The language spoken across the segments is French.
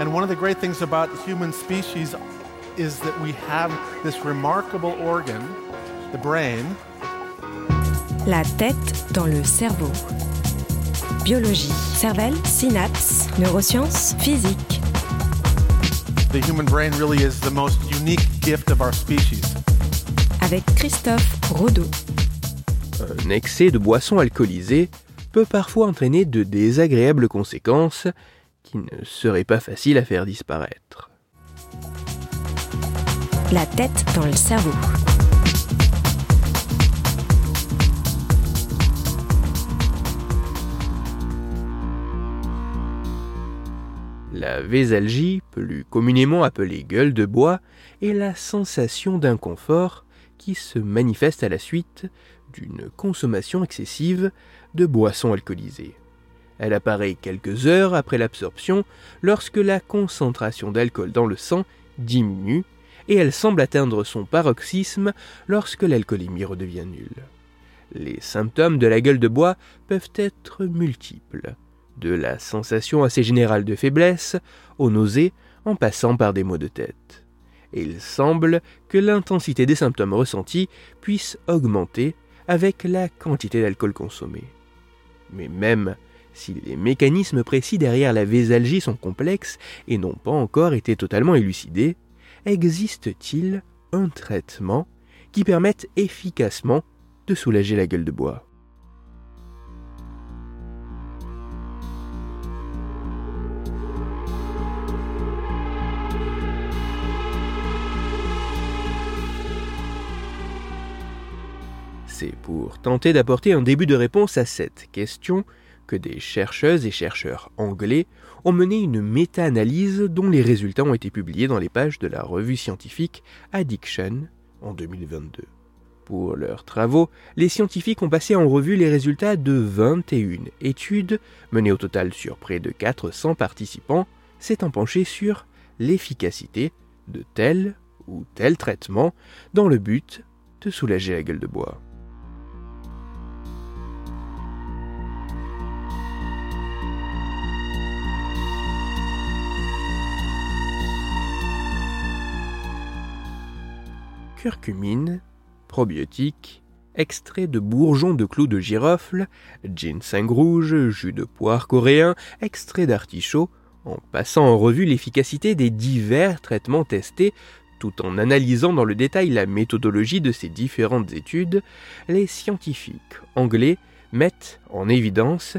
And one of the great things about human species is that we have this remarkable organ, the brain. La tête dans le cerveau. Biologie, cervelle, synapses, neurosciences, physique. The human brain really is the most unique gift of our species. Avec Christophe Rodeau. Un excès de boissons alcoolisées peut parfois entraîner de désagréables conséquences qui ne seraient pas faciles à faire disparaître. La tête dans le cerveau. La vésalgie, plus communément appelée gueule de bois, est la sensation d'inconfort qui se manifeste à la suite d'une consommation excessive de boissons alcoolisées. Elle apparaît quelques heures après l'absorption lorsque la concentration d'alcool dans le sang diminue et elle semble atteindre son paroxysme lorsque l'alcoolémie redevient nulle. Les symptômes de la gueule de bois peuvent être multiples, de la sensation assez générale de faiblesse aux nausées en passant par des maux de tête. Il semble que l'intensité des symptômes ressentis puisse augmenter avec la quantité d'alcool consommé. Mais même si les mécanismes précis derrière la vésalgie sont complexes et n'ont pas encore été totalement élucidés, existe-t-il un traitement qui permette efficacement de soulager la gueule de bois? C'est pour tenter d'apporter un début de réponse à cette question que des chercheuses et chercheurs anglais ont mené une méta-analyse dont les résultats ont été publiés dans les pages de la revue scientifique Addiction en 2022. Pour leurs travaux, les scientifiques ont passé en revue les résultats de 21 études menées au total sur près de 400 participants, s'étant penchés sur l'efficacité de tel ou tel traitement dans le but de soulager la gueule de bois. Curcumine, probiotique, extrait de bourgeons de clous de girofle, ginseng rouge, jus de poire coréen, extrait d'artichaut, en passant en revue l'efficacité des divers traitements testés, tout en analysant dans le détail la méthodologie de ces différentes études, les scientifiques anglais mettent en évidence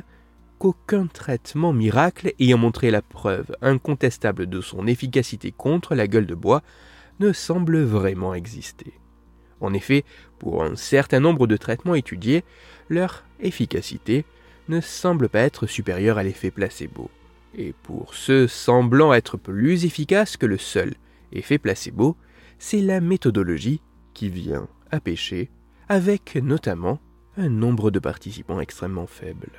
qu'aucun traitement miracle ayant montré la preuve incontestable de son efficacité contre la gueule de bois ne semble vraiment exister. En effet, pour un certain nombre de traitements étudiés, leur efficacité ne semble pas être supérieure à l'effet placebo. Et pour ceux semblant être plus efficaces que le seul effet placebo, c'est la méthodologie qui vient à pêcher, avec notamment un nombre de participants extrêmement faible.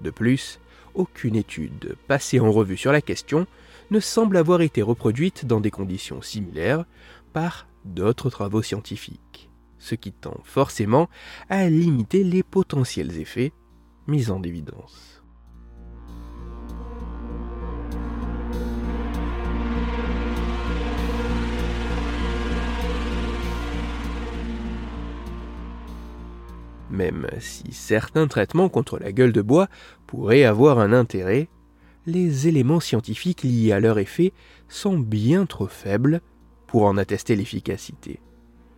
De plus, aucune étude passée en revue sur la question ne semble avoir été reproduite dans des conditions similaires par d'autres travaux scientifiques, ce qui tend forcément à limiter les potentiels effets mis en évidence. Même si certains traitements contre la gueule de bois pourraient avoir un intérêt, les éléments scientifiques liés à leur effet sont bien trop faibles pour en attester l'efficacité.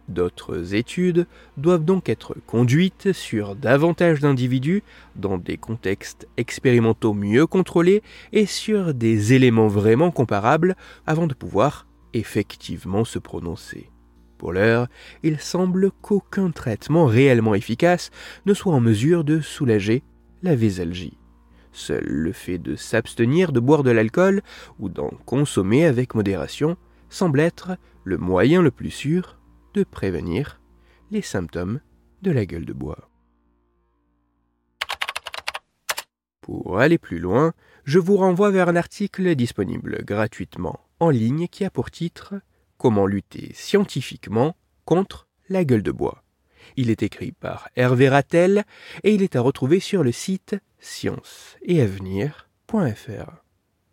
D'autres études doivent donc être conduites sur davantage d'individus dans des contextes expérimentaux mieux contrôlés et sur des éléments vraiment comparables avant de pouvoir effectivement se prononcer. Pour l'heure, il semble qu'aucun traitement réellement efficace ne soit en mesure de soulager la vésalgie. Seul le fait de s'abstenir de boire de l'alcool ou d'en consommer avec modération semble être le moyen le plus sûr de prévenir les symptômes de la gueule de bois. Pour aller plus loin, je vous renvoie vers un article disponible gratuitement en ligne qui a pour titre Comment lutter scientifiquement contre la gueule de bois. Il est écrit par Hervé Rattel et il est à retrouver sur le site science et avenir.fr.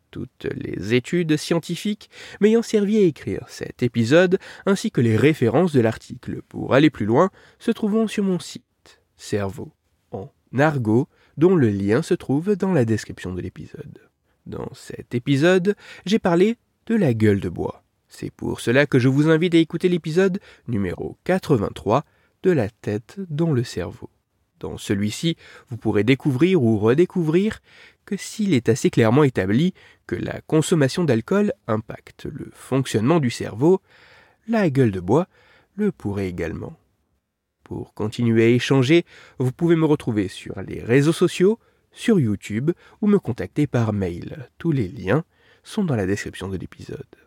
toutes les études scientifiques m'ayant servi à écrire cet épisode, ainsi que les références de l'article pour aller plus loin, se trouvant sur mon site Cerveau en argot, dont le lien se trouve dans la description de l'épisode. Dans cet épisode, j'ai parlé de la gueule de bois. C'est pour cela que je vous invite à écouter l'épisode numéro 83 de la tête dans le cerveau. Dans celui-ci, vous pourrez découvrir ou redécouvrir que s'il est assez clairement établi que la consommation d'alcool impacte le fonctionnement du cerveau, la gueule de bois le pourrait également. Pour continuer à échanger, vous pouvez me retrouver sur les réseaux sociaux, sur YouTube ou me contacter par mail. Tous les liens sont dans la description de l'épisode.